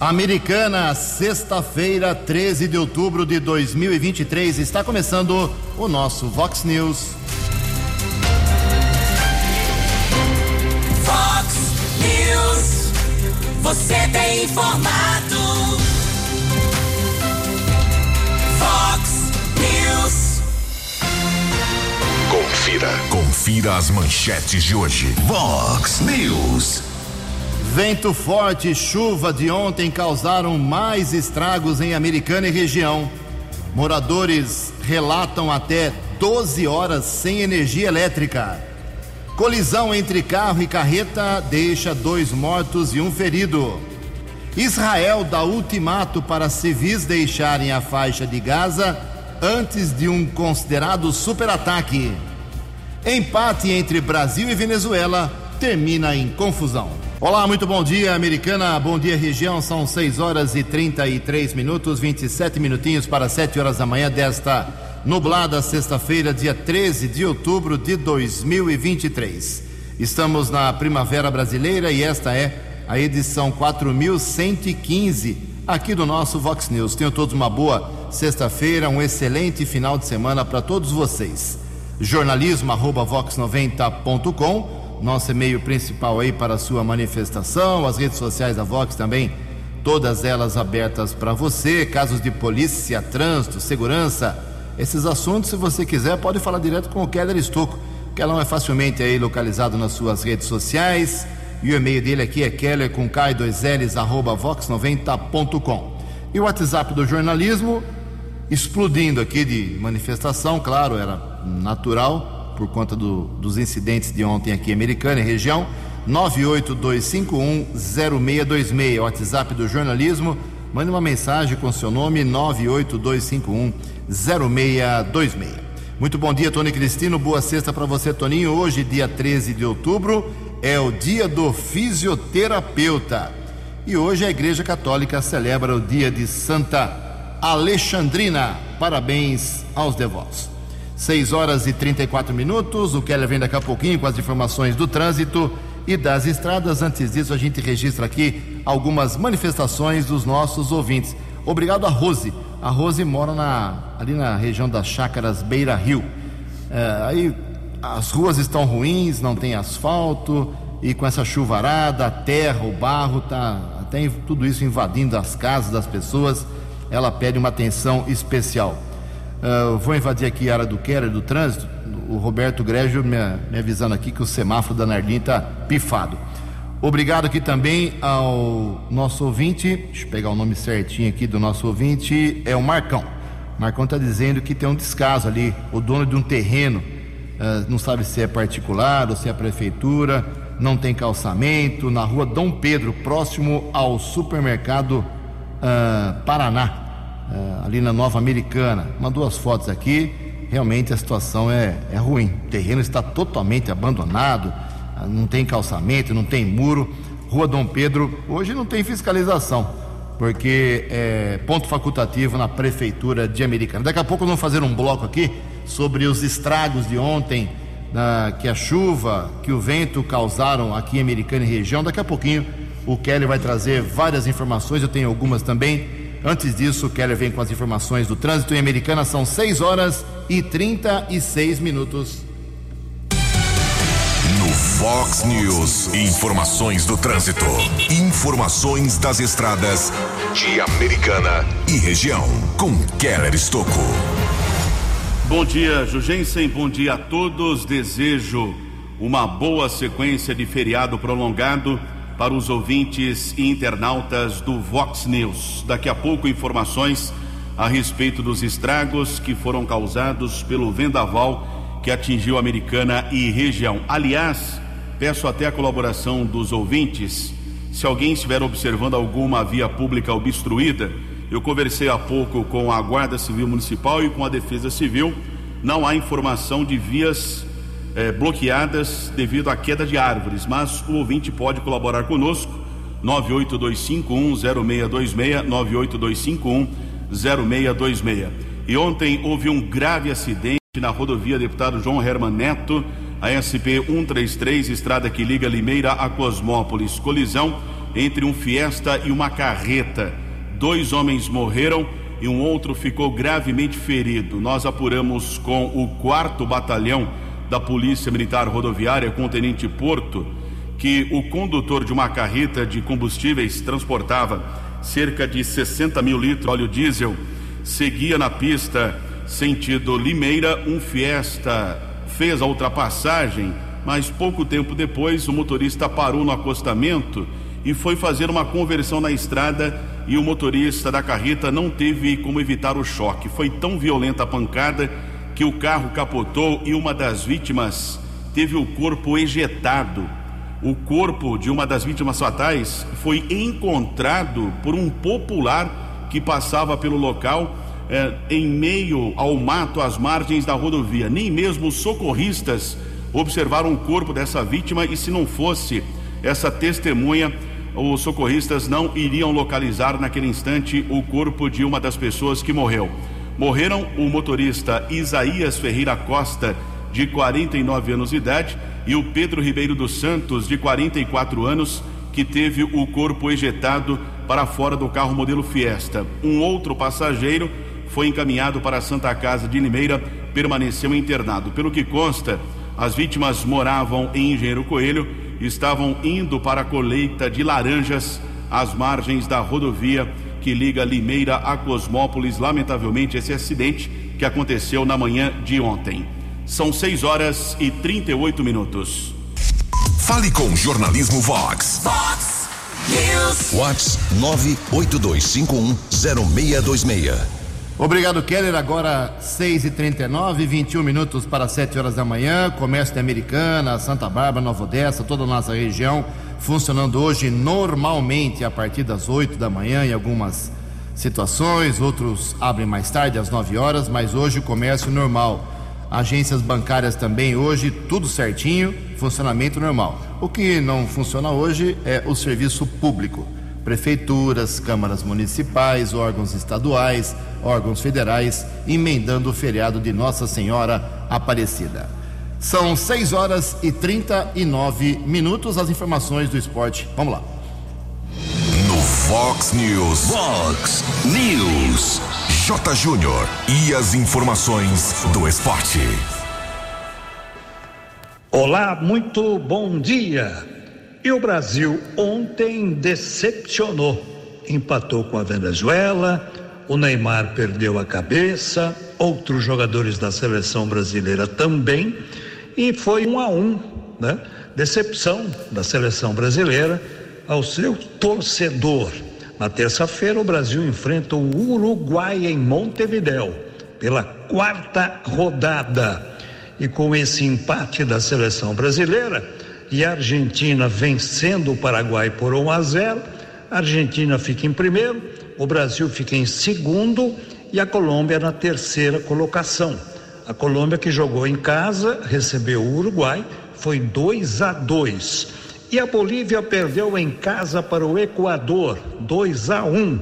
Americana, sexta-feira, 13 de outubro de 2023, está começando o nosso Vox News. Vox News, você tem informado. Vox News. Confira, confira as manchetes de hoje. Vox News. Vento forte e chuva de ontem causaram mais estragos em Americana e região. Moradores relatam até 12 horas sem energia elétrica. Colisão entre carro e carreta deixa dois mortos e um ferido. Israel dá ultimato para civis deixarem a faixa de Gaza antes de um considerado superataque. Empate entre Brasil e Venezuela termina em confusão. Olá, muito bom dia, americana. Bom dia, região. São 6 horas e 33 minutos, 27 minutinhos para 7 horas da manhã desta nublada sexta-feira, dia 13 de outubro de 2023. Estamos na Primavera Brasileira e esta é a edição 4115 aqui do nosso Vox News. Tenham todos uma boa sexta-feira, um excelente final de semana para todos vocês. jornalismo@vox90.com nosso e-mail principal aí para a sua manifestação, as redes sociais da Vox também, todas elas abertas para você, casos de polícia, trânsito, segurança, esses assuntos, se você quiser, pode falar direto com o Keller Estocco. O Keller é facilmente aí localizado nas suas redes sociais, e o e-mail dele aqui é keller com k2ls arroba vox90.com. E o WhatsApp do jornalismo, explodindo aqui de manifestação, claro, era natural, por conta do, dos incidentes de ontem aqui Americana, em região. 982510626, WhatsApp do jornalismo. Mande uma mensagem com seu nome, 982510626. Muito bom dia, Tony Cristino. Boa sexta para você, Toninho. Hoje, dia 13 de outubro, é o dia do fisioterapeuta. E hoje a Igreja Católica celebra o dia de Santa Alexandrina. Parabéns aos devotos. 6 horas e 34 minutos. O Keller vem daqui a pouquinho com as informações do trânsito e das estradas. Antes disso, a gente registra aqui algumas manifestações dos nossos ouvintes. Obrigado a Rose. A Rose mora na, ali na região das chácaras Beira Rio. É, aí as ruas estão ruins, não tem asfalto e com essa chuvarada, a terra, o barro, tá, tem tudo isso invadindo as casas das pessoas. Ela pede uma atenção especial. Uh, vou invadir aqui a área do Keller, do trânsito. O Roberto Grégio me, me avisando aqui que o semáforo da Nardim está pifado. Obrigado aqui também ao nosso ouvinte, deixa eu pegar o nome certinho aqui do nosso ouvinte, é o Marcão. Marcão está dizendo que tem um descaso ali, o dono de um terreno, uh, não sabe se é particular ou se é prefeitura, não tem calçamento, na rua Dom Pedro, próximo ao supermercado uh, Paraná ali na Nova Americana. Mandou as fotos aqui. Realmente a situação é, é ruim. O terreno está totalmente abandonado, uh, não tem calçamento, não tem muro. Rua Dom Pedro, hoje não tem fiscalização, porque é ponto facultativo na Prefeitura de Americana. Daqui a pouco vamos fazer um bloco aqui sobre os estragos de ontem, uh, que a chuva, que o vento causaram aqui em Americana e região. Daqui a pouquinho o Kelly vai trazer várias informações, eu tenho algumas também Antes disso, o Keller vem com as informações do trânsito em Americana. São 6 horas e 36 minutos. No Fox News, informações do trânsito. Informações das estradas de Americana e região. Com Keller Estocco. Bom dia, Jugensen. Bom dia a todos. Desejo uma boa sequência de feriado prolongado para os ouvintes e internautas do Vox News. Daqui a pouco, informações a respeito dos estragos que foram causados pelo vendaval que atingiu Americana e região. Aliás, peço até a colaboração dos ouvintes. Se alguém estiver observando alguma via pública obstruída, eu conversei há pouco com a Guarda Civil Municipal e com a Defesa Civil. Não há informação de vias é, bloqueadas devido à queda de árvores, mas o ouvinte pode colaborar conosco. 982510626, 982510626. E ontem houve um grave acidente na rodovia Deputado João Herman Neto, a SP 133, estrada que liga Limeira a Cosmópolis. Colisão entre um Fiesta e uma carreta. Dois homens morreram e um outro ficou gravemente ferido. Nós apuramos com o quarto batalhão da Polícia Militar Rodoviária, com o Tenente Porto, que o condutor de uma carreta de combustíveis transportava cerca de 60 mil litros de óleo diesel, seguia na pista sentido Limeira, um Fiesta fez a ultrapassagem, mas pouco tempo depois o motorista parou no acostamento e foi fazer uma conversão na estrada e o motorista da carreta não teve como evitar o choque. Foi tão violenta a pancada que o carro capotou e uma das vítimas teve o corpo ejetado. O corpo de uma das vítimas fatais foi encontrado por um popular que passava pelo local eh, em meio ao mato às margens da rodovia. Nem mesmo socorristas observaram o corpo dessa vítima e se não fosse essa testemunha, os socorristas não iriam localizar naquele instante o corpo de uma das pessoas que morreu. Morreram o motorista Isaías Ferreira Costa, de 49 anos de idade, e o Pedro Ribeiro dos Santos, de 44 anos, que teve o corpo ejetado para fora do carro modelo Fiesta. Um outro passageiro foi encaminhado para a Santa Casa de Limeira, permaneceu internado. Pelo que consta, as vítimas moravam em Engenheiro Coelho estavam indo para a colheita de laranjas às margens da rodovia que liga Limeira a Cosmópolis. Lamentavelmente, esse acidente que aconteceu na manhã de ontem. São 6 horas e 38 minutos. Fale com Jornalismo Vox. Vox News. Vox 982510626. Obrigado, Keller. Agora 6h39, 21 minutos para 7 horas da manhã. Comércio de Americana, Santa Bárbara, Nova Odessa, toda a nossa região funcionando hoje normalmente a partir das 8 da manhã em algumas situações. Outros abrem mais tarde, às 9 horas, mas hoje o comércio normal. Agências bancárias também hoje, tudo certinho, funcionamento normal. O que não funciona hoje é o serviço público prefeituras, câmaras municipais, órgãos estaduais, órgãos federais, emendando o feriado de Nossa Senhora Aparecida. São 6 horas e 39 minutos. As informações do esporte. Vamos lá. No Fox News. Fox News. J. Júnior. E as informações do esporte. Olá, muito bom dia. E o Brasil ontem decepcionou. Empatou com a Venezuela, o Neymar perdeu a cabeça, outros jogadores da seleção brasileira também, e foi um a um, né? Decepção da seleção brasileira ao seu torcedor. Na terça-feira, o Brasil enfrenta o Uruguai em Montevidéu pela quarta rodada. E com esse empate da seleção brasileira, e a Argentina vencendo o Paraguai por 1 a 0. A Argentina fica em primeiro, o Brasil fica em segundo e a Colômbia na terceira colocação. A Colômbia que jogou em casa recebeu o Uruguai, foi 2 a 2. E a Bolívia perdeu em casa para o Equador, 2 a 1.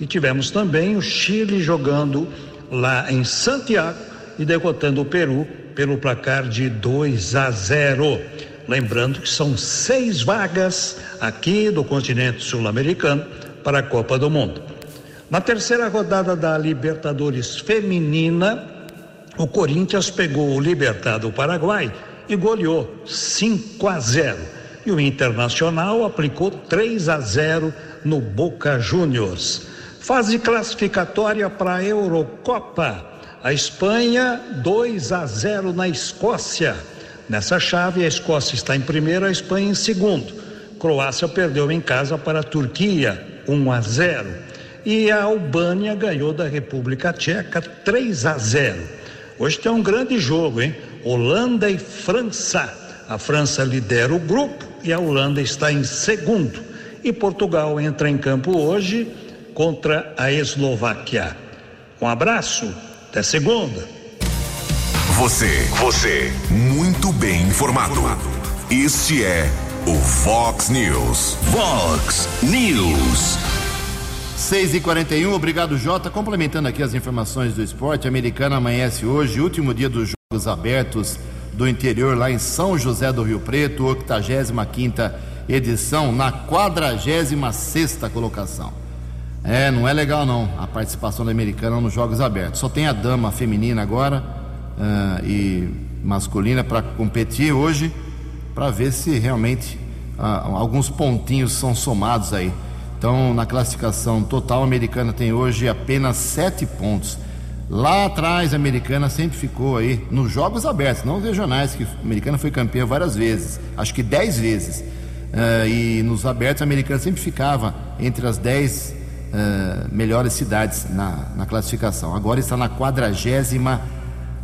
E tivemos também o Chile jogando lá em Santiago e derrotando o Peru pelo placar de 2 a 0. Lembrando que são seis vagas aqui do continente sul-americano para a Copa do Mundo. Na terceira rodada da Libertadores Feminina, o Corinthians pegou o Libertado Paraguai e goleou 5 a 0. E o Internacional aplicou 3 a 0 no Boca Juniors. Fase classificatória para a Eurocopa. A Espanha 2 a 0 na Escócia. Nessa chave, a Escócia está em primeiro, a Espanha em segundo. Croácia perdeu em casa para a Turquia, 1 a 0. E a Albânia ganhou da República Tcheca 3 a 0. Hoje tem um grande jogo, hein? Holanda e França. A França lidera o grupo e a Holanda está em segundo. E Portugal entra em campo hoje contra a Eslováquia. Um abraço, até segunda. Você, você, muito bem informado. Este é o Fox News. Fox News. 6 e 41 obrigado Jota. Complementando aqui as informações do esporte, a americana amanhece hoje, último dia dos Jogos Abertos do interior lá em São José do Rio Preto, 85 edição na 46 colocação. É, não é legal não a participação da americana nos Jogos Abertos. Só tem a dama feminina agora uh, e masculina para competir hoje, para ver se realmente uh, alguns pontinhos são somados aí. Então, na classificação total, a americana tem hoje apenas sete pontos. Lá atrás, a americana sempre ficou aí nos Jogos Abertos, não regionais, que a americana foi campeã várias vezes, acho que dez vezes. Uh, e nos abertos, a americana sempre ficava entre as dez uh, melhores cidades na, na, classificação. Agora está na 46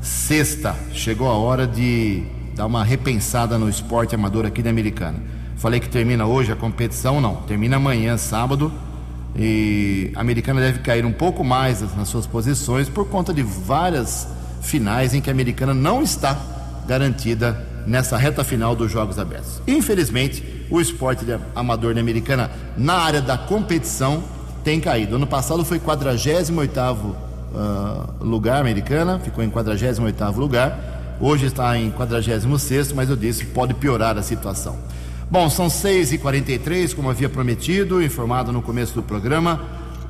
sexta. Chegou a hora de dar uma repensada no esporte amador aqui da Americana. Falei que termina hoje a competição, não. Termina amanhã, sábado. E a Americana deve cair um pouco mais nas suas posições por conta de várias finais em que a Americana não está garantida nessa reta final dos Jogos Abertos. Infelizmente, o esporte amador da Americana na área da competição tem caído. Ano passado foi 48 uh, lugar americana, ficou em 48 lugar. Hoje está em 46, mas eu disse pode piorar a situação. Bom, são 6h43, como havia prometido, informado no começo do programa.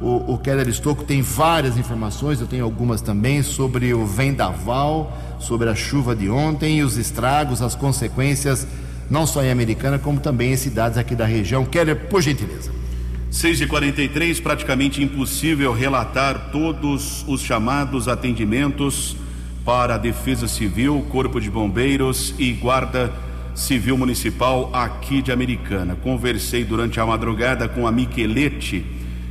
O, o Keller Estocco tem várias informações, eu tenho algumas também, sobre o vendaval, sobre a chuva de ontem e os estragos, as consequências, não só em Americana, como também em cidades aqui da região. Keller, por gentileza. 6 e 43 praticamente impossível relatar todos os chamados atendimentos para a Defesa Civil, Corpo de Bombeiros e Guarda Civil Municipal aqui de Americana. Conversei durante a madrugada com a Miquelete,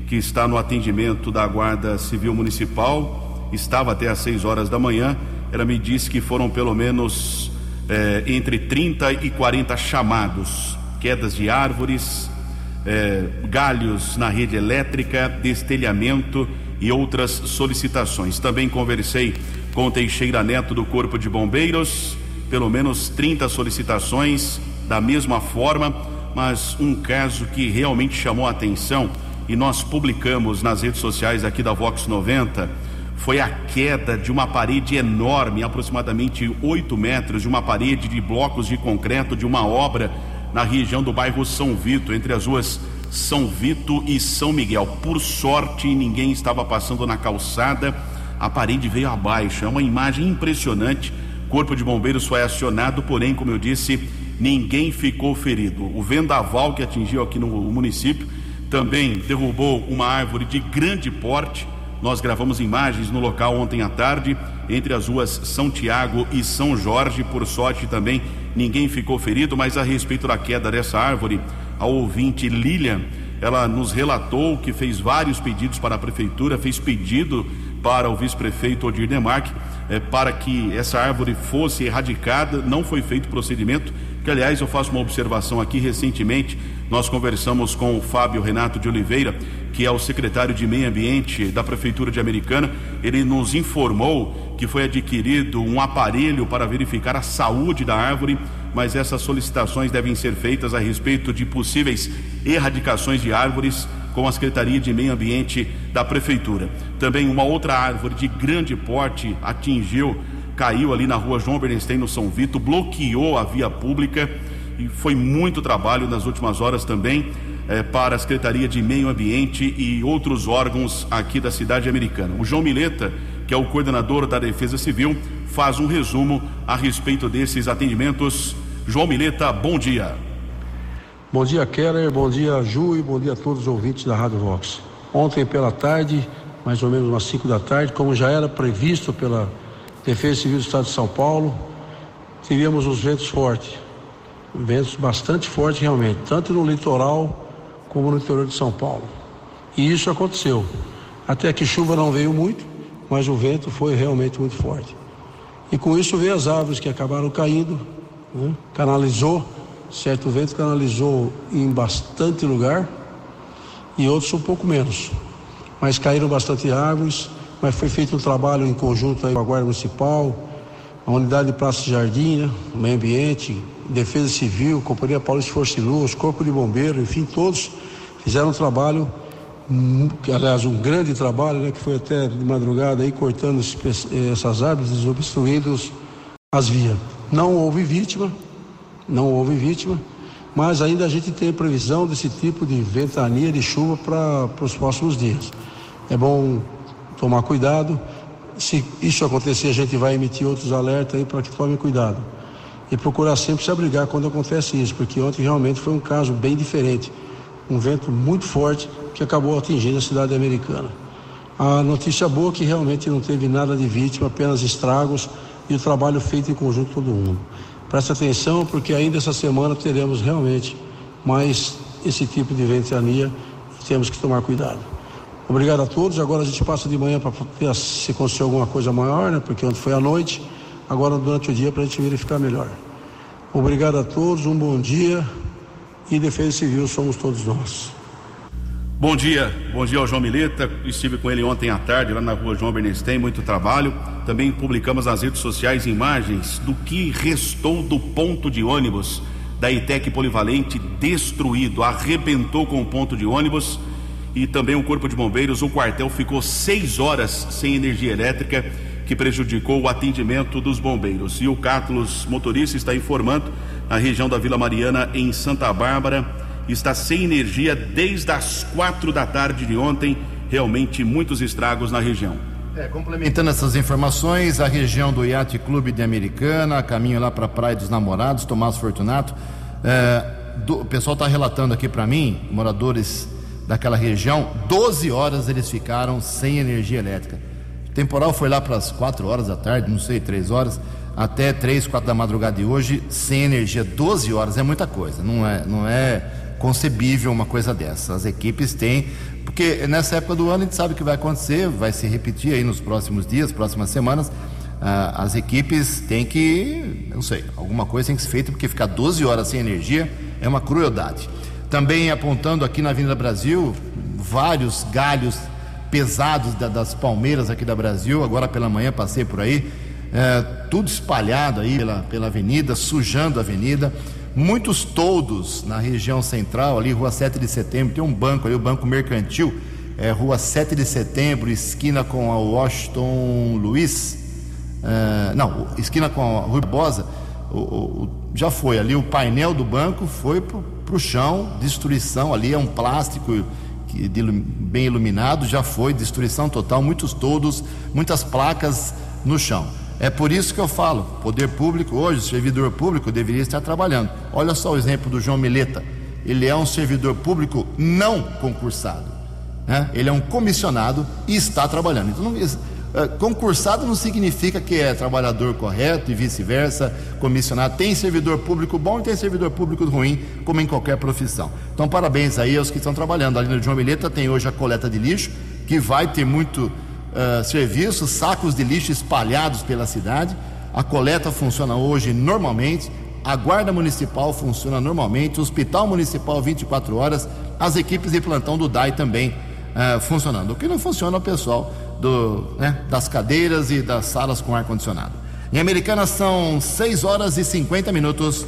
que está no atendimento da Guarda Civil Municipal, estava até às 6 horas da manhã. Ela me disse que foram pelo menos eh, entre 30 e 40 chamados, quedas de árvores é, galhos na rede elétrica, destelhamento e outras solicitações. Também conversei com o Teixeira Neto do Corpo de Bombeiros, pelo menos 30 solicitações da mesma forma, mas um caso que realmente chamou a atenção e nós publicamos nas redes sociais aqui da Vox 90 foi a queda de uma parede enorme, aproximadamente 8 metros, de uma parede de blocos de concreto de uma obra na região do bairro São Vito, entre as ruas São Vito e São Miguel. Por sorte, ninguém estava passando na calçada, a parede veio abaixo. É uma imagem impressionante. Corpo de Bombeiros foi acionado, porém, como eu disse, ninguém ficou ferido. O vendaval que atingiu aqui no município também derrubou uma árvore de grande porte. Nós gravamos imagens no local ontem à tarde, entre as ruas São Tiago e São Jorge. Por sorte também ninguém ficou ferido, mas a respeito da queda dessa árvore, a ouvinte Lilian, ela nos relatou que fez vários pedidos para a prefeitura, fez pedido para o vice-prefeito Odir Demarque eh, para que essa árvore fosse erradicada, não foi feito procedimento, que aliás eu faço uma observação aqui. Recentemente, nós conversamos com o Fábio Renato de Oliveira, que é o secretário de Meio Ambiente da Prefeitura de Americana, ele nos informou que foi adquirido um aparelho para verificar a saúde da árvore, mas essas solicitações devem ser feitas a respeito de possíveis erradicações de árvores com a Secretaria de Meio Ambiente da Prefeitura. Também uma outra árvore de grande porte atingiu, caiu ali na rua João Bernstein, no São Vito, bloqueou a via pública e foi muito trabalho nas últimas horas também eh, para a Secretaria de Meio Ambiente e outros órgãos aqui da cidade americana. O João Mileta, que é o coordenador da Defesa Civil, faz um resumo a respeito desses atendimentos. João Mileta, bom dia. Bom dia, Keller, bom dia, Ju, e bom dia a todos os ouvintes da Rádio Vox. Ontem pela tarde, mais ou menos umas 5 da tarde, como já era previsto pela Defesa Civil do Estado de São Paulo, tivemos os ventos fortes, ventos bastante fortes realmente, tanto no litoral como no interior de São Paulo. E isso aconteceu. Até que chuva não veio muito, mas o vento foi realmente muito forte. E com isso veio as árvores que acabaram caindo, né? canalizou certo vento canalizou em bastante lugar e outros um pouco menos. Mas caíram bastante árvores, mas foi feito um trabalho em conjunto aí com a Guarda Municipal, a Unidade de Praça Jardim, né? Meio Ambiente, Defesa Civil, Companhia Paulista de Força e Luz, Corpo de Bombeiro, enfim, todos fizeram um trabalho, que, aliás, um grande trabalho, né? Que foi até de madrugada aí, cortando essas árvores, desobstruindo as vias. Não houve vítima, não houve vítima, mas ainda a gente tem previsão desse tipo de ventania de chuva para os próximos dias. É bom tomar cuidado. Se isso acontecer, a gente vai emitir outros alertas aí para que tomem cuidado. E procurar sempre se abrigar quando acontece isso, porque ontem realmente foi um caso bem diferente. Um vento muito forte que acabou atingindo a cidade americana. A notícia boa é que realmente não teve nada de vítima, apenas estragos e o trabalho feito em conjunto todo mundo. Preste atenção, porque ainda essa semana teremos realmente mais esse tipo de ventania e temos que tomar cuidado. Obrigado a todos. Agora a gente passa de manhã para ver se aconteceu alguma coisa maior, né? Porque ontem foi à noite. Agora durante o dia para a gente verificar melhor. Obrigado a todos, um bom dia e Defesa Civil somos todos nós. Bom dia, bom dia ao João Mileta. Estive com ele ontem à tarde lá na rua João Bernstein, muito trabalho. Também publicamos nas redes sociais imagens do que restou do ponto de ônibus da ITEC Polivalente destruído, arrebentou com o ponto de ônibus e também o Corpo de Bombeiros. O quartel ficou seis horas sem energia elétrica, que prejudicou o atendimento dos bombeiros. E o Cátulos motorista está informando na região da Vila Mariana, em Santa Bárbara está sem energia desde as quatro da tarde de ontem. Realmente muitos estragos na região. É, complementando essas informações, a região do Iate Clube de Americana, caminho lá para a Praia dos Namorados, Tomás Fortunato. É, do, o pessoal está relatando aqui para mim, moradores daquela região, 12 horas eles ficaram sem energia elétrica. O temporal foi lá para as 4 horas da tarde, não sei, 3 horas, até 3, 4 da madrugada de hoje, sem energia. 12 horas é muita coisa, não é, não é concebível uma coisa dessa. As equipes têm, porque nessa época do ano a gente sabe o que vai acontecer, vai se repetir aí nos próximos dias, próximas semanas. Ah, as equipes têm que, não sei, alguma coisa tem que ser feita, porque ficar 12 horas sem energia é uma crueldade. Também apontando aqui na Avenida Brasil, vários galhos pesados da, das palmeiras aqui da Brasil. Agora pela manhã passei por aí, é, tudo espalhado aí pela, pela avenida, sujando a avenida muitos toldos na região central, ali, Rua 7 de Setembro, tem um banco ali, o Banco Mercantil, é, Rua 7 de Setembro, esquina com a Washington Luiz, é, não, esquina com a Rua Bosa, o, o, já foi ali, o painel do banco foi para o chão, destruição ali, é um plástico que, de, bem iluminado, já foi, destruição total, muitos toldos, muitas placas no chão. É por isso que eu falo, poder público hoje, servidor público deveria estar trabalhando. Olha só o exemplo do João Mileta. Ele é um servidor público não concursado. Né? Ele é um comissionado e está trabalhando. Então, não, é, concursado não significa que é trabalhador correto e vice-versa, comissionado. Tem servidor público bom e tem servidor público ruim, como em qualquer profissão. Então, parabéns aí aos que estão trabalhando. Ali no João Mileta tem hoje a coleta de lixo, que vai ter muito uh, serviços, sacos de lixo espalhados pela cidade. A coleta funciona hoje normalmente, a guarda municipal funciona normalmente, o hospital municipal 24 horas, as equipes de plantão do DAI também uh, funcionando. O que não funciona é o pessoal do, né, das cadeiras e das salas com ar condicionado. Em Americana são 6 horas e 50 minutos.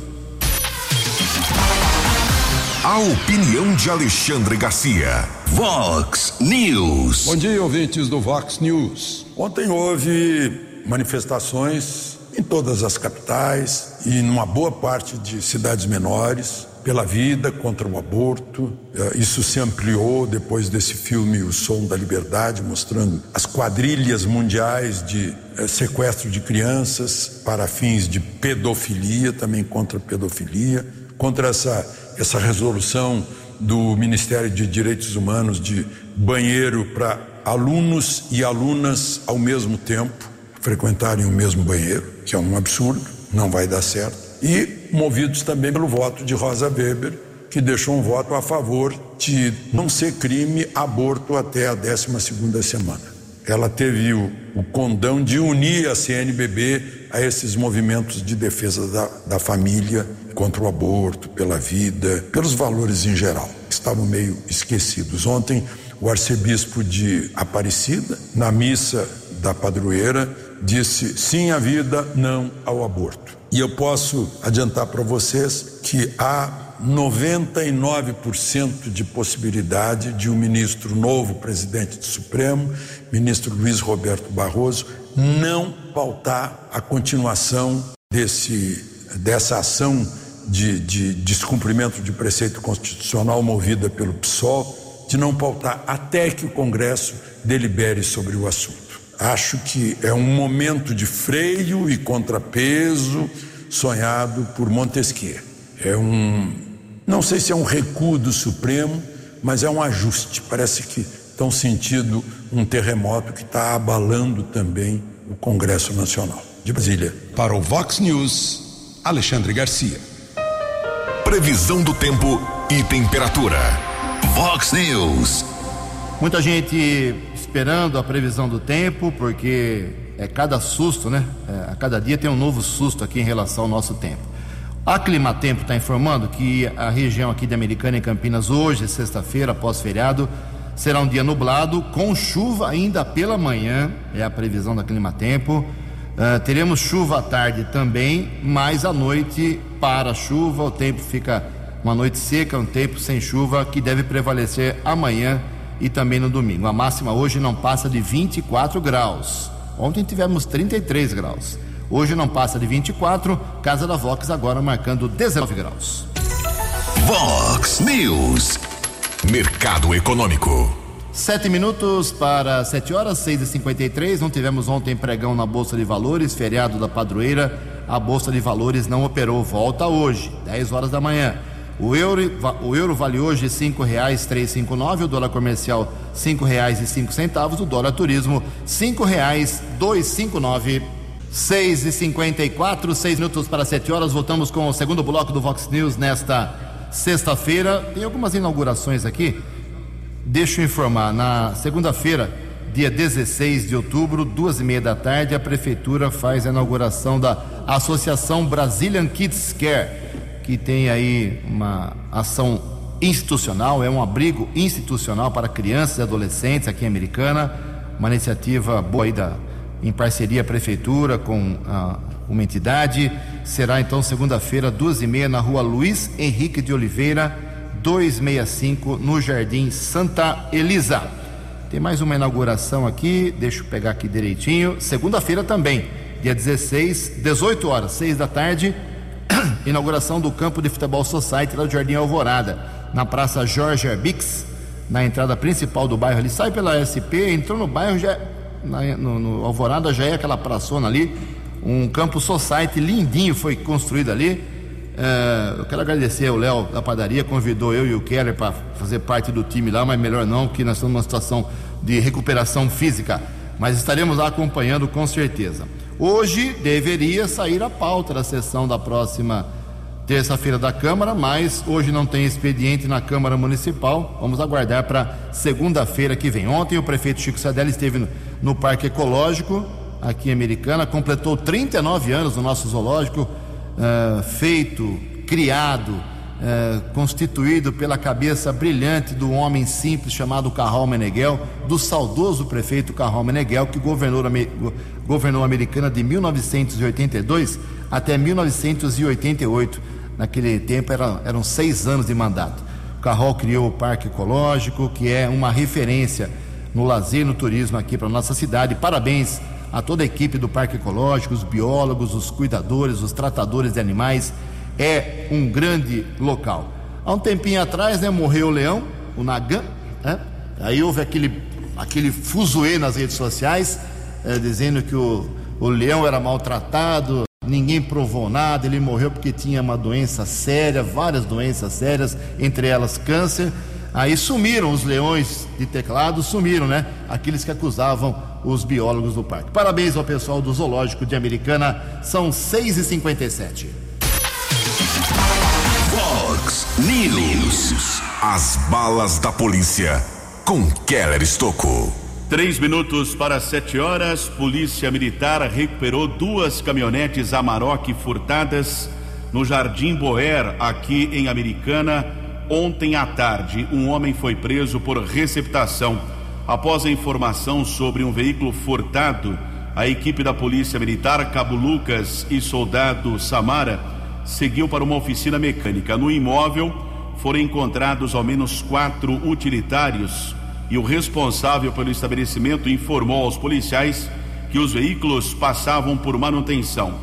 A opinião de Alexandre Garcia. Vox News. Bom dia, ouvintes do Vox News. Ontem houve manifestações em todas as capitais e numa boa parte de cidades menores pela vida, contra o aborto. Eh, isso se ampliou depois desse filme O Som da Liberdade, mostrando as quadrilhas mundiais de eh, sequestro de crianças para fins de pedofilia, também contra a pedofilia, contra essa essa resolução do Ministério de Direitos Humanos de banheiro para alunos e alunas ao mesmo tempo frequentarem o mesmo banheiro, que é um absurdo, não vai dar certo. E movidos também pelo voto de Rosa Weber, que deixou um voto a favor de não ser crime aborto até a 12 segunda semana. Ela teve o, o condão de unir a CNBB a esses movimentos de defesa da, da família contra o aborto, pela vida, pelos valores em geral. Estavam meio esquecidos. Ontem, o arcebispo de Aparecida, na missa da padroeira, disse sim à vida, não ao aborto. E eu posso adiantar para vocês que há 99% de possibilidade de um ministro novo, presidente do Supremo, ministro Luiz Roberto Barroso, não pautar a continuação desse, dessa ação de, de descumprimento de preceito constitucional movida pelo PSOL, de não pautar até que o Congresso delibere sobre o assunto. Acho que é um momento de freio e contrapeso sonhado por Montesquieu. É um, não sei se é um recuo do Supremo, mas é um ajuste. Parece que estão sentindo um terremoto que está abalando também o Congresso Nacional. De Brasília. Para o Vox News, Alexandre Garcia. Previsão do tempo e temperatura. Vox News. Muita gente esperando a previsão do tempo, porque é cada susto, né? É, a cada dia tem um novo susto aqui em relação ao nosso tempo. A Climatempo está informando que a região aqui de Americana e Campinas, hoje, sexta-feira, após feriado, será um dia nublado, com chuva ainda pela manhã, é a previsão da Climatempo. Uh, teremos chuva à tarde também, mas à noite para chuva, o tempo fica uma noite seca, um tempo sem chuva que deve prevalecer amanhã e também no domingo. A máxima hoje não passa de 24 graus. Ontem tivemos 33 graus. Hoje não passa de 24. Casa da Vox agora marcando 19 graus. Vox News. Mercado Econômico. Sete minutos para sete horas, seis e cinquenta e três. Não tivemos ontem pregão na Bolsa de Valores, feriado da padroeira. A Bolsa de Valores não operou. Volta hoje, 10 horas da manhã. O euro, o euro vale hoje cinco reais três cinco nove, o dólar comercial cinco reais e cinco centavos, o dólar turismo cinco reais dois cinco nove. Seis e cinquenta e quatro, seis minutos para sete horas, voltamos com o segundo bloco do Vox News nesta sexta-feira. Tem algumas inaugurações aqui. Deixa eu informar, na segunda-feira, dia 16 de outubro, duas e meia da tarde, a prefeitura faz a inauguração da Associação Brazilian Kids Care que tem aí uma ação institucional, é um abrigo institucional para crianças e adolescentes aqui em Americana, uma iniciativa boa aí da, em parceria a prefeitura com a, uma entidade. Será então segunda-feira, duas e meia, na rua Luiz Henrique de Oliveira, 265, no Jardim Santa Elisa. Tem mais uma inauguração aqui, deixa eu pegar aqui direitinho. Segunda-feira também, dia 16, 18 horas, 6 da tarde inauguração do campo de futebol Society lá do Jardim Alvorada, na Praça Jorge Herbix, na entrada principal do bairro. Ele sai pela SP, entrou no bairro, já, na, no, no, Alvorada já é aquela praçona ali, um campo Society lindinho foi construído ali. É, eu quero agradecer o Léo da padaria, convidou eu e o Keller para fazer parte do time lá, mas melhor não, que nós estamos numa situação de recuperação física. Mas estaremos lá acompanhando com certeza. Hoje deveria sair a pauta da sessão da próxima terça-feira da Câmara, mas hoje não tem expediente na Câmara Municipal. Vamos aguardar para segunda-feira que vem. Ontem o prefeito Chico Sadelli esteve no, no Parque Ecológico, aqui em Americana, completou 39 anos no nosso zoológico, uh, feito, criado, é, constituído pela cabeça brilhante do homem simples chamado Carral Meneghel, do saudoso prefeito Carral Meneghel, que governou, governou a Americana de 1982 até 1988. Naquele tempo era, eram seis anos de mandato. O Carral criou o Parque Ecológico, que é uma referência no lazer e no turismo aqui para nossa cidade. Parabéns a toda a equipe do Parque Ecológico, os biólogos, os cuidadores, os tratadores de animais é um grande local. Há um tempinho atrás, né, morreu o leão, o Nagã, né? Aí houve aquele, aquele fuzuê nas redes sociais, é, dizendo que o, o leão era maltratado, ninguém provou nada, ele morreu porque tinha uma doença séria, várias doenças sérias, entre elas câncer. Aí sumiram os leões de teclado, sumiram, né? Aqueles que acusavam os biólogos do parque. Parabéns ao pessoal do Zoológico de Americana, são 6h57. Fox News. As balas da polícia com Keller Estocou. Três minutos para sete horas, Polícia Militar recuperou duas caminhonetes Amarok furtadas no Jardim Boer, aqui em Americana. Ontem à tarde, um homem foi preso por receptação. Após a informação sobre um veículo furtado, a equipe da Polícia Militar, Cabo Lucas e soldado Samara seguiu para uma oficina mecânica. No imóvel foram encontrados ao menos quatro utilitários e o responsável pelo estabelecimento informou aos policiais que os veículos passavam por manutenção.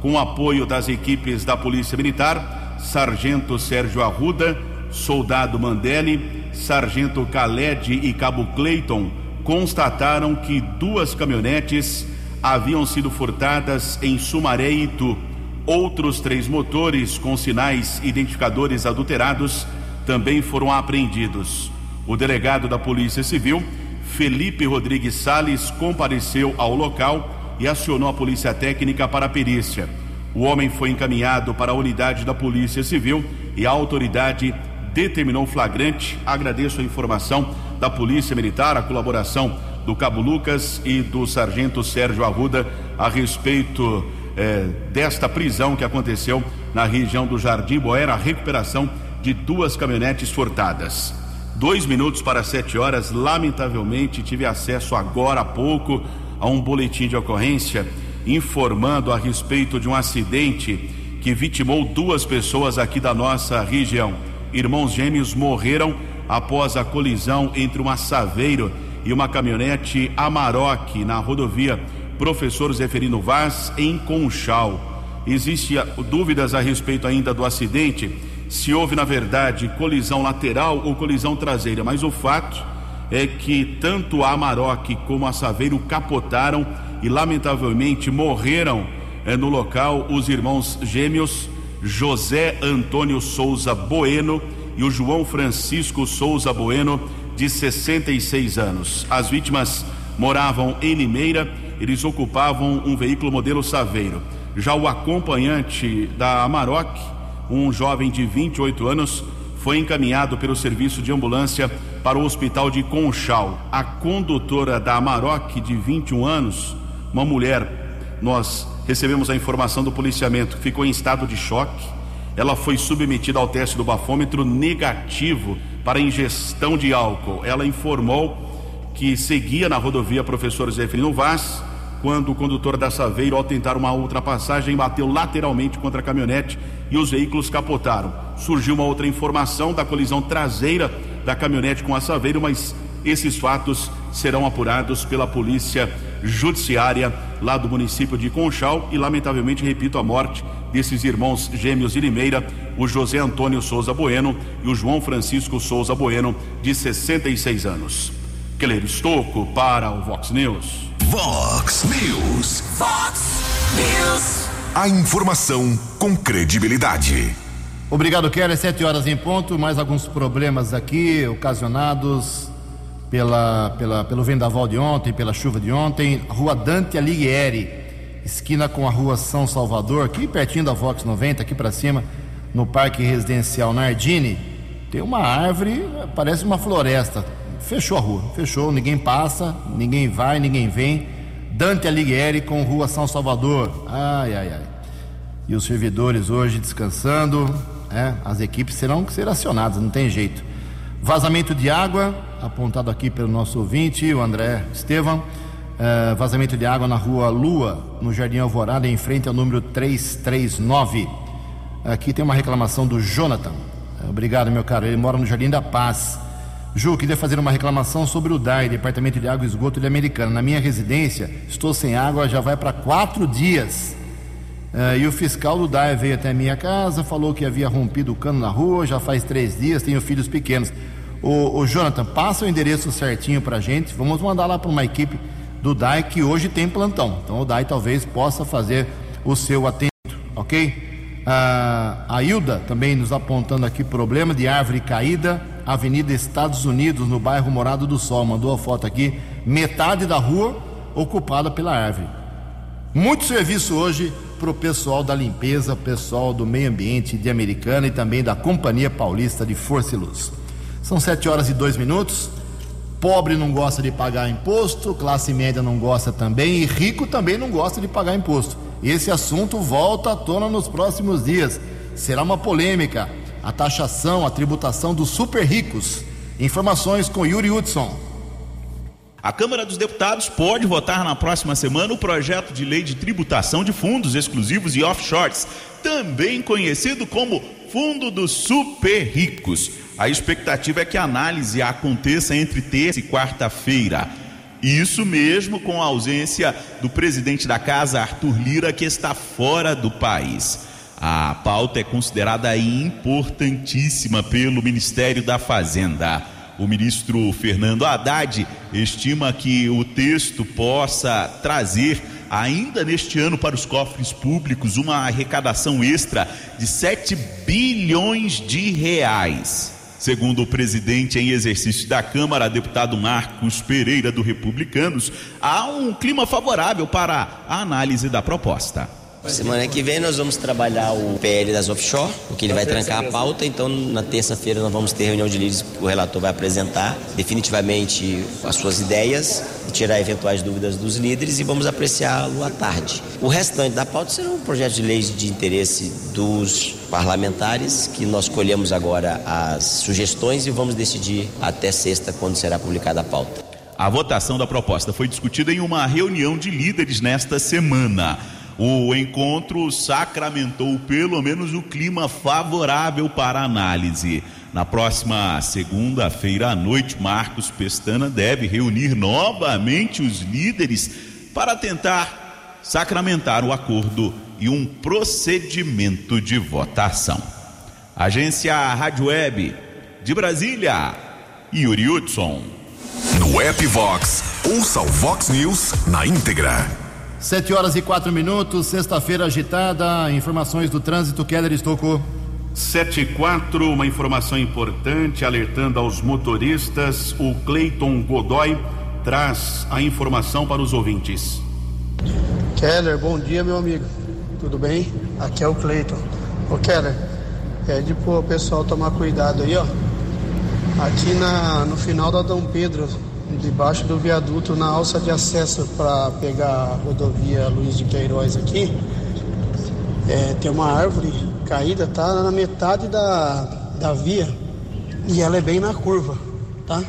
Com o apoio das equipes da Polícia Militar, Sargento Sérgio Arruda, Soldado Mandelli, Sargento Khaled e Cabo Clayton constataram que duas caminhonetes haviam sido furtadas em Sumaré e Itu. Outros três motores com sinais identificadores adulterados também foram apreendidos. O delegado da Polícia Civil, Felipe Rodrigues Sales, compareceu ao local e acionou a Polícia Técnica para a perícia. O homem foi encaminhado para a unidade da Polícia Civil e a autoridade determinou flagrante. Agradeço a informação da Polícia Militar, a colaboração do Cabo Lucas e do Sargento Sérgio Arruda a respeito eh, desta prisão que aconteceu na região do Jardim Boera, a recuperação de duas caminhonetes furtadas. Dois minutos para sete horas, lamentavelmente tive acesso agora há pouco a um boletim de ocorrência informando a respeito de um acidente que vitimou duas pessoas aqui da nossa região. Irmãos gêmeos morreram após a colisão entre uma Saveiro e uma caminhonete Amarok na rodovia Professor Zeferino Vaz, em Conchal. Existem dúvidas a respeito ainda do acidente, se houve, na verdade, colisão lateral ou colisão traseira, mas o fato é que tanto a Amarok como a Saveiro capotaram e, lamentavelmente, morreram é, no local os irmãos gêmeos José Antônio Souza Bueno e o João Francisco Souza Bueno, de 66 anos. As vítimas moravam em Limeira, eles ocupavam um veículo modelo Saveiro. Já o acompanhante da Amarok, um jovem de 28 anos, foi encaminhado pelo serviço de ambulância para o hospital de Conchal. A condutora da Amarok, de 21 anos, uma mulher, nós recebemos a informação do policiamento, ficou em estado de choque. Ela foi submetida ao teste do bafômetro negativo para ingestão de álcool. Ela informou que seguia na rodovia Professor Zeferino Vaz quando o condutor da Saveiro, ao tentar uma ultrapassagem, bateu lateralmente contra a caminhonete e os veículos capotaram. Surgiu uma outra informação da colisão traseira da caminhonete com a Saveiro, mas esses fatos serão apurados pela polícia judiciária lá do município de Conchal e, lamentavelmente, repito, a morte desses irmãos gêmeos de Limeira, o José Antônio Souza Bueno e o João Francisco Souza Bueno, de 66 anos. Keller Estocco para o Vox News. Vox News. Fox News. A informação com credibilidade. Obrigado, Keller. Sete horas em ponto. Mais alguns problemas aqui ocasionados pela, pela, pelo vendaval de ontem, pela chuva de ontem. Rua Dante Alighieri, esquina com a Rua São Salvador, aqui pertinho da Vox 90, aqui para cima, no Parque Residencial Nardini. Tem uma árvore, parece uma floresta. Fechou a rua, fechou, ninguém passa, ninguém vai, ninguém vem. Dante Alighieri com Rua São Salvador. Ai, ai, ai. E os servidores hoje descansando, é, as equipes terão que ser acionadas, não tem jeito. Vazamento de água, apontado aqui pelo nosso ouvinte, o André Estevam. É, vazamento de água na rua Lua, no Jardim Alvorada, em frente ao número 339. Aqui tem uma reclamação do Jonathan. Obrigado, meu caro. Ele mora no Jardim da Paz. Ju, queria fazer uma reclamação sobre o DAI, Departamento de Água e Esgoto de Americana. Na minha residência, estou sem água já vai para quatro dias. Uh, e o fiscal do DAE veio até a minha casa, falou que havia rompido o cano na rua, já faz três dias, tenho filhos pequenos. O, o Jonathan, passa o endereço certinho para gente, vamos mandar lá para uma equipe do DAE que hoje tem plantão. Então o DAE talvez possa fazer o seu atendimento, ok? Uh, a Hilda também nos apontando aqui problema de árvore caída, Avenida Estados Unidos, no bairro Morado do Sol. Mandou a foto aqui, metade da rua ocupada pela árvore. Muito serviço hoje para o pessoal da limpeza, pessoal do meio ambiente de Americana e também da Companhia Paulista de Força e Luz. São sete horas e dois minutos. Pobre não gosta de pagar imposto, classe média não gosta também e rico também não gosta de pagar imposto. Esse assunto volta à tona nos próximos dias. Será uma polêmica. A taxação, a tributação dos super ricos. Informações com Yuri Hudson. A Câmara dos Deputados pode votar na próxima semana o projeto de lei de tributação de fundos exclusivos e offshores, também conhecido como Fundo dos Super Ricos. A expectativa é que a análise aconteça entre terça e quarta-feira. Isso mesmo com a ausência do presidente da casa, Arthur Lira, que está fora do país. A pauta é considerada importantíssima pelo Ministério da Fazenda. O ministro Fernando Haddad estima que o texto possa trazer, ainda neste ano, para os cofres públicos, uma arrecadação extra de 7 bilhões de reais. Segundo o presidente em exercício da Câmara, deputado Marcos Pereira, do Republicanos, há um clima favorável para a análise da proposta. Semana que vem nós vamos trabalhar o PL das offshore, porque ele vai trancar a pauta, então na terça-feira nós vamos ter reunião de líderes, o relator vai apresentar definitivamente as suas ideias e tirar eventuais dúvidas dos líderes e vamos apreciá-lo à tarde. O restante da pauta será um projeto de lei de interesse dos parlamentares, que nós colhemos agora as sugestões e vamos decidir até sexta, quando será publicada a pauta. A votação da proposta foi discutida em uma reunião de líderes nesta semana. O encontro sacramentou pelo menos o clima favorável para análise. Na próxima segunda-feira à noite, Marcos Pestana deve reunir novamente os líderes para tentar sacramentar o acordo e um procedimento de votação. Agência Rádio Web de Brasília, Yuri Hudson. No app Vox, ouça o Vox News na íntegra. Sete horas e quatro minutos, sexta-feira agitada, informações do trânsito, Keller Estocou. Sete e quatro, uma informação importante, alertando aos motoristas, o Cleiton Godoy traz a informação para os ouvintes. Keller, bom dia meu amigo, tudo bem? Aqui é o Cleiton. Ô Keller, pede pro pessoal tomar cuidado aí, ó. Aqui na, no final da Dom Pedro, debaixo do viaduto na alça de acesso para pegar a rodovia Luiz de Queiroz aqui, é, tem uma árvore caída, tá na metade da, da via e ela é bem na curva, tá?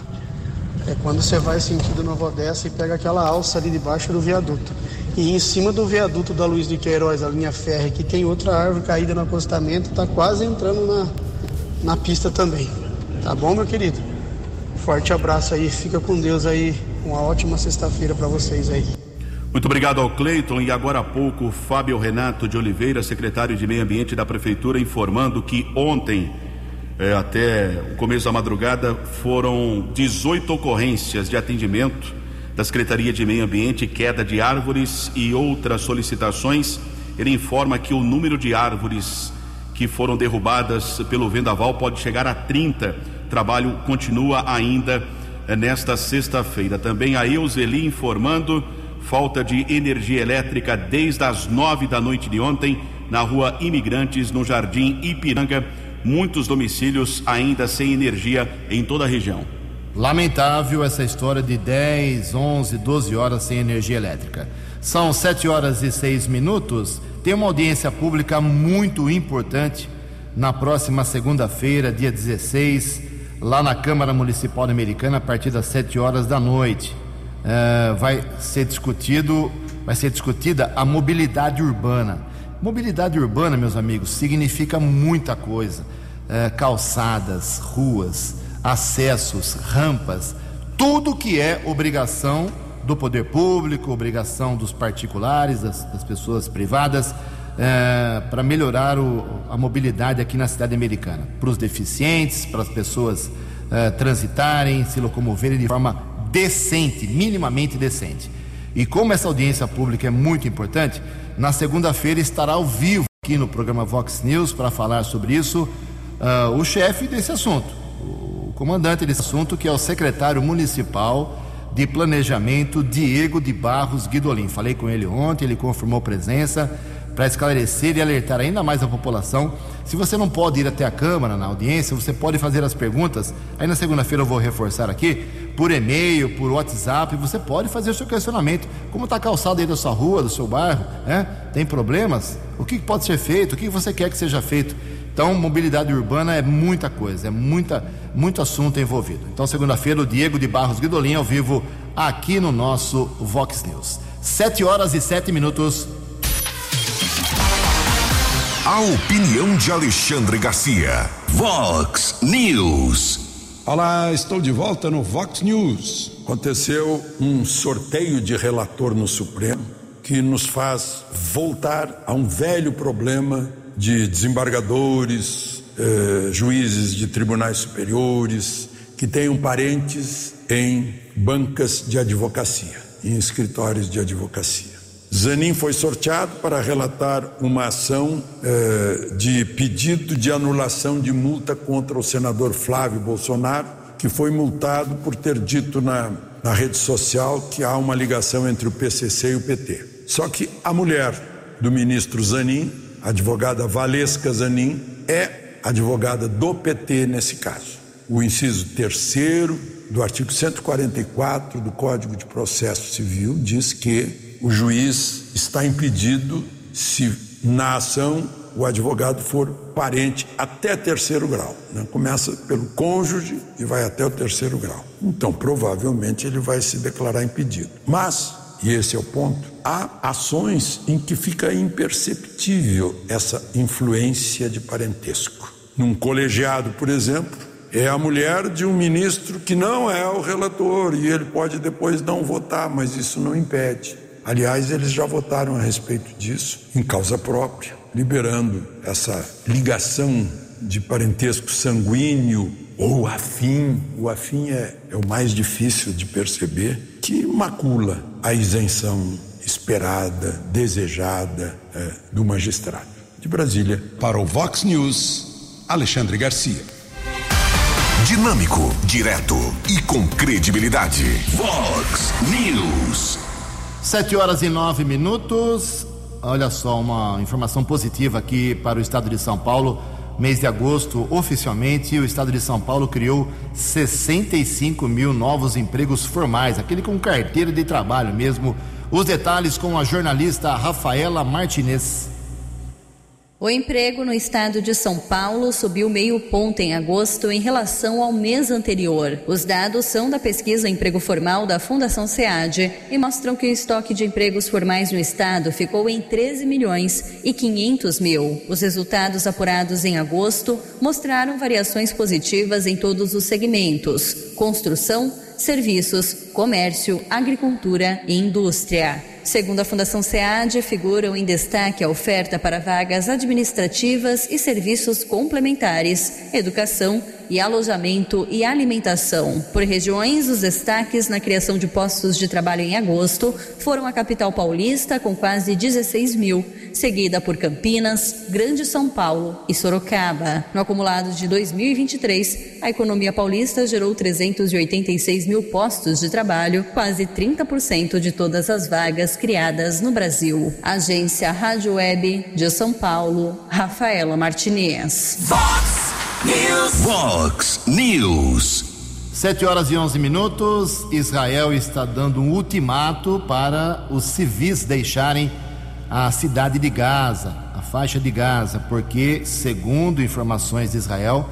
É quando você vai sentido Nova Odessa e pega aquela alça ali debaixo do viaduto. E em cima do viaduto da Luiz de Queiroz, a linha férrea, que tem outra árvore caída no acostamento, tá quase entrando na, na pista também. Tá bom, meu querido? Forte abraço aí, fica com Deus aí. Uma ótima sexta-feira para vocês aí. Muito obrigado ao Cleiton e agora há pouco Fábio Renato de Oliveira, secretário de Meio Ambiente da Prefeitura, informando que ontem, é, até o começo da madrugada, foram 18 ocorrências de atendimento da Secretaria de Meio Ambiente, queda de árvores e outras solicitações. Ele informa que o número de árvores que foram derrubadas pelo vendaval pode chegar a 30 trabalho continua ainda eh, nesta sexta-feira. Também a Euseli informando falta de energia elétrica desde as nove da noite de ontem na rua Imigrantes, no Jardim Ipiranga. Muitos domicílios ainda sem energia em toda a região. Lamentável essa história de 10, 11, 12 horas sem energia elétrica. São 7 horas e 6 minutos. Tem uma audiência pública muito importante na próxima segunda-feira, dia 16 lá na Câmara Municipal Americana a partir das 7 horas da noite. É, vai ser discutido, vai ser discutida a mobilidade urbana. Mobilidade urbana, meus amigos, significa muita coisa: é, calçadas, ruas, acessos, rampas, tudo que é obrigação do poder público, obrigação dos particulares, das, das pessoas privadas, é, para melhorar o, a mobilidade aqui na cidade americana, para os deficientes, para as pessoas é, transitarem, se locomoverem de forma decente, minimamente decente. E como essa audiência pública é muito importante, na segunda-feira estará ao vivo aqui no programa Vox News para falar sobre isso uh, o chefe desse assunto, o comandante desse assunto, que é o secretário municipal de Planejamento, Diego de Barros Guidolin. Falei com ele ontem, ele confirmou presença para esclarecer e alertar ainda mais a população. Se você não pode ir até a Câmara na audiência, você pode fazer as perguntas. Aí na segunda-feira eu vou reforçar aqui, por e-mail, por WhatsApp, você pode fazer o seu questionamento. Como está a calçada aí da sua rua, do seu bairro? Né? Tem problemas? O que pode ser feito? O que você quer que seja feito? Então, mobilidade urbana é muita coisa, é muita, muito assunto envolvido. Então, segunda-feira, o Diego de Barros Guidolin ao vivo aqui no nosso Vox News. Sete horas e sete minutos. A opinião de Alexandre Garcia. Vox News. Olá, estou de volta no Vox News. Aconteceu um sorteio de relator no Supremo que nos faz voltar a um velho problema de desembargadores, eh, juízes de tribunais superiores, que tenham parentes em bancas de advocacia, em escritórios de advocacia. Zanin foi sorteado para relatar uma ação eh, de pedido de anulação de multa contra o senador Flávio Bolsonaro, que foi multado por ter dito na, na rede social que há uma ligação entre o PCC e o PT. Só que a mulher do ministro Zanin, a advogada Valesca Zanin, é advogada do PT nesse caso. O inciso terceiro do artigo 144 do Código de Processo Civil diz que o juiz está impedido se na ação o advogado for parente até terceiro grau. Né? Começa pelo cônjuge e vai até o terceiro grau. Então, provavelmente, ele vai se declarar impedido. Mas e esse é o ponto, há ações em que fica imperceptível essa influência de parentesco. Num colegiado, por exemplo, é a mulher de um ministro que não é o relator e ele pode depois não votar, mas isso não impede. Aliás, eles já votaram a respeito disso em causa própria, liberando essa ligação de parentesco sanguíneo ou afim. O afim é, é o mais difícil de perceber, que macula a isenção esperada, desejada é, do magistrado. De Brasília. Para o Vox News, Alexandre Garcia. Dinâmico, direto e com credibilidade. Vox News. Sete horas e nove minutos. Olha só, uma informação positiva aqui para o estado de São Paulo. Mês de agosto, oficialmente, o estado de São Paulo criou 65 mil novos empregos formais, aquele com carteira de trabalho mesmo. Os detalhes com a jornalista Rafaela Martinez. O emprego no estado de São Paulo subiu meio ponto em agosto em relação ao mês anterior. Os dados são da pesquisa Emprego Formal da Fundação SEAD e mostram que o estoque de empregos formais no estado ficou em 13 milhões e 500 mil. Os resultados apurados em agosto mostraram variações positivas em todos os segmentos: construção, serviços, comércio, agricultura e indústria. Segundo a Fundação SEAD, figuram em destaque a oferta para vagas administrativas e serviços complementares, educação e alojamento e alimentação. Por regiões, os destaques na criação de postos de trabalho em agosto foram a capital paulista, com quase 16 mil, seguida por Campinas, Grande São Paulo e Sorocaba. No acumulado de 2023, a economia paulista gerou 386 mil postos de trabalho, quase 30% de todas as vagas criadas no Brasil. Agência Rádio Web de São Paulo, Rafaela Martinez. Fox News. Vox News. 7 horas e 11 minutos. Israel está dando um ultimato para os civis deixarem a cidade de Gaza, a faixa de Gaza, porque, segundo informações de Israel,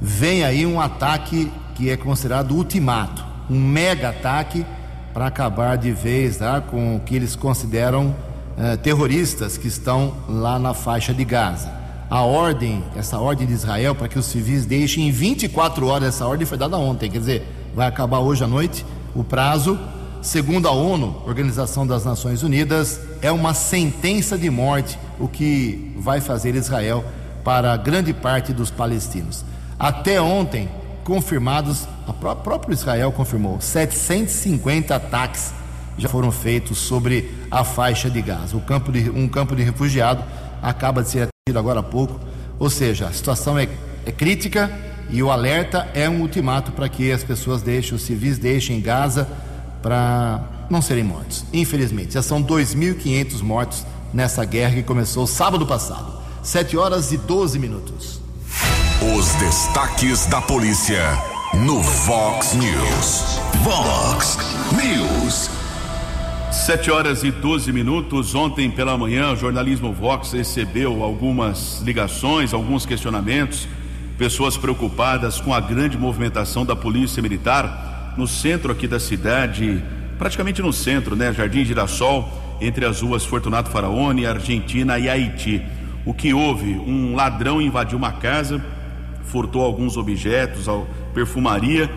vem aí um ataque que é considerado ultimato, um mega ataque para acabar de vez tá, com o que eles consideram eh, terroristas que estão lá na faixa de Gaza. A ordem, essa ordem de Israel para que os civis deixem em 24 horas, essa ordem foi dada ontem, quer dizer, vai acabar hoje à noite o prazo. Segundo a ONU, Organização das Nações Unidas, é uma sentença de morte o que vai fazer Israel para grande parte dos palestinos. Até ontem, confirmados, o próprio Israel confirmou, 750 ataques já foram feitos sobre a faixa de Gaza. O campo de, um campo de refugiado acaba de ser agora há pouco, ou seja, a situação é, é crítica e o alerta é um ultimato para que as pessoas deixem, os civis deixem Gaza para não serem mortos. Infelizmente, já são 2.500 mortos nessa guerra que começou sábado passado. 7 horas e 12 minutos. Os destaques da polícia no Vox News. Vox News. 7 horas e 12 minutos. Ontem pela manhã, o jornalismo Vox recebeu algumas ligações, alguns questionamentos, pessoas preocupadas com a grande movimentação da Polícia Militar no centro aqui da cidade, praticamente no centro, né? Jardim Girassol, entre as ruas Fortunato Faraone, Argentina e Haiti. O que houve? Um ladrão invadiu uma casa, furtou alguns objetos, perfumaria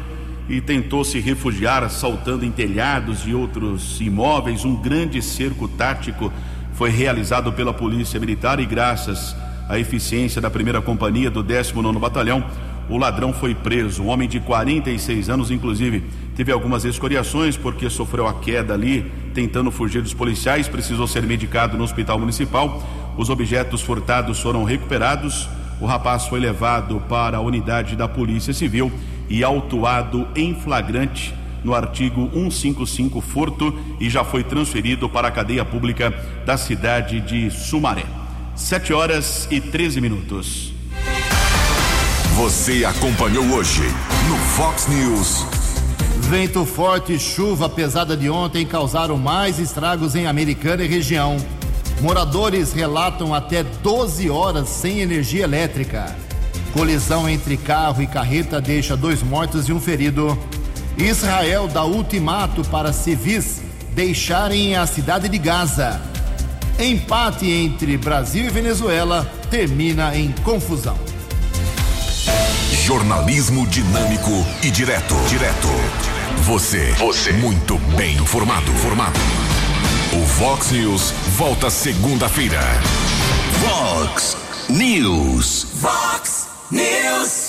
e tentou se refugiar saltando em telhados e outros imóveis. Um grande cerco tático foi realizado pela Polícia Militar e graças a eficiência da primeira companhia do 19 Batalhão, o ladrão foi preso. Um homem de 46 anos, inclusive, teve algumas escoriações porque sofreu a queda ali, tentando fugir dos policiais, precisou ser medicado no hospital municipal. Os objetos furtados foram recuperados. O rapaz foi levado para a unidade da Polícia Civil e autuado em flagrante no artigo 155 furto e já foi transferido para a cadeia pública da cidade de Sumaré. 7 horas e 13 minutos. Você acompanhou hoje no Fox News. Vento forte e chuva pesada de ontem causaram mais estragos em Americana e região. Moradores relatam até 12 horas sem energia elétrica. Colisão entre carro e carreta deixa dois mortos e um ferido. Israel dá ultimato para civis deixarem a cidade de Gaza. Empate entre Brasil e Venezuela termina em confusão. Jornalismo dinâmico e direto. Direto. Você. Você. Muito bem informado. Formado. O Fox News volta segunda-feira. Fox News. Fox News.